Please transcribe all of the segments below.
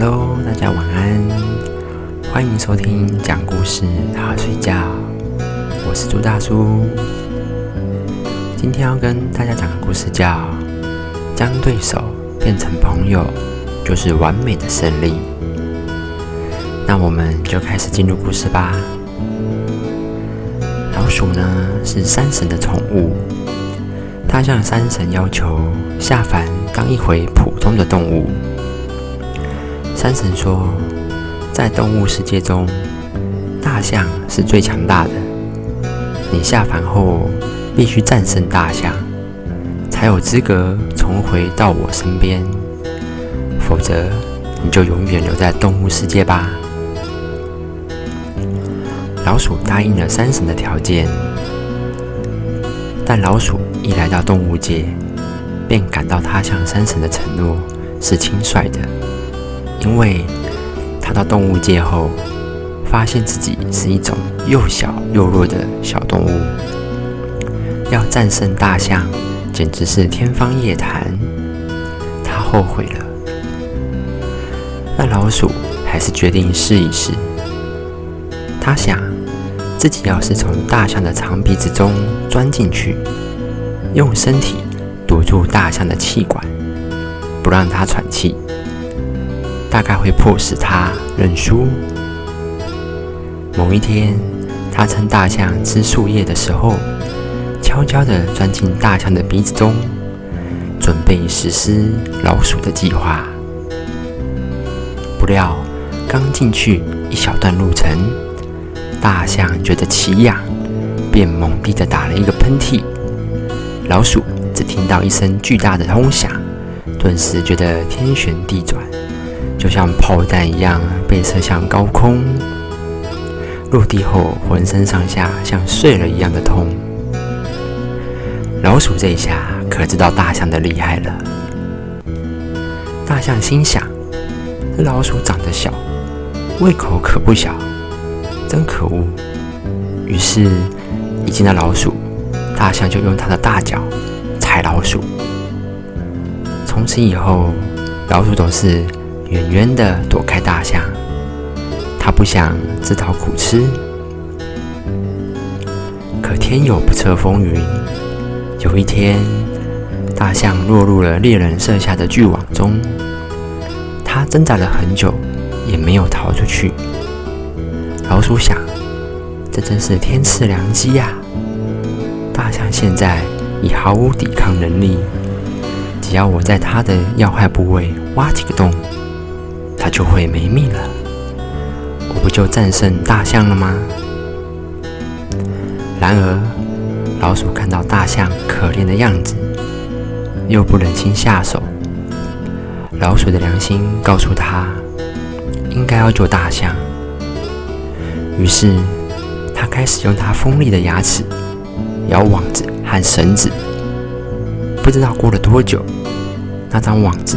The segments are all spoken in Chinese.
Hello，大家晚安欢迎收听讲故事好睡觉，我是朱大叔。今天要跟大家讲的故事叫《将对手变成朋友就是完美的胜利》。那我们就开始进入故事吧。老鼠呢是山神的宠物，它向山神要求下凡当一回普通的动物。山神说，在动物世界中，大象是最强大的。你下凡后，必须战胜大象，才有资格重回到我身边。否则，你就永远留在动物世界吧。老鼠答应了山神的条件，但老鼠一来到动物界，便感到他向山神的承诺是轻率的。因为他到动物界后，发现自己是一种又小又弱的小动物，要战胜大象简直是天方夜谭。他后悔了，但老鼠还是决定试一试。他想，自己要是从大象的长鼻子中钻进去，用身体堵住大象的气管，不让它喘气。大概会迫使他认输。某一天，他趁大象吃树叶的时候，悄悄地钻进大象的鼻子中，准备实施老鼠的计划。不料，刚进去一小段路程，大象觉得奇痒，便猛地地打了一个喷嚏。老鼠只听到一声巨大的轰响，顿时觉得天旋地转。就像炮弹一样被射向高空，落地后浑身上下像碎了一样的痛。老鼠这下可知道大象的厉害了。大象心想：这老鼠长得小，胃口可不小，真可恶。于是，一见到老鼠，大象就用它的大脚踩老鼠。从此以后，老鼠总是。远远的躲开大象，他不想自讨苦吃。可天有不测风云，有一天，大象落入了猎人设下的巨网中。他挣扎了很久，也没有逃出去。老鼠想，这真是天赐良机呀！大象现在已毫无抵抗能力，只要我在它的要害部位挖几个洞。他就会没命了，我不就战胜大象了吗？然而，老鼠看到大象可怜的样子，又不忍心下手。老鼠的良心告诉他，应该要救大象。于是，他开始用他锋利的牙齿咬网子和绳子。不知道过了多久，那张网子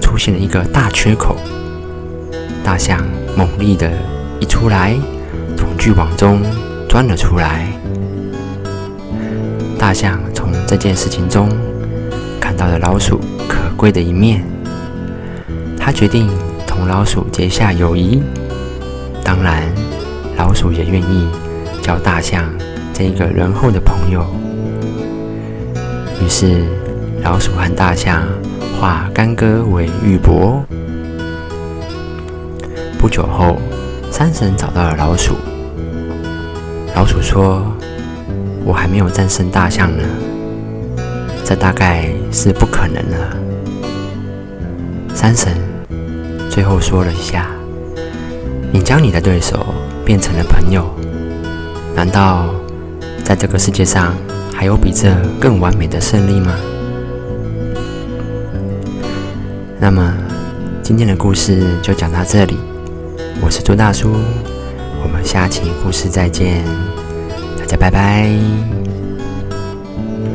出现了一个大缺口。大象猛力的一出来，从巨网中钻了出来。大象从这件事情中看到了老鼠可贵的一面，他决定同老鼠结下友谊。当然，老鼠也愿意交大象这一个仁厚的朋友。于是，老鼠和大象化干戈为玉帛。不久后，山神找到了老鼠。老鼠说：“我还没有战胜大象呢，这大概是不可能了。”山神最后说了一下：“你将你的对手变成了朋友，难道在这个世界上还有比这更完美的胜利吗？”那么，今天的故事就讲到这里。我是朱大叔，我们下期故事再见，大家拜拜。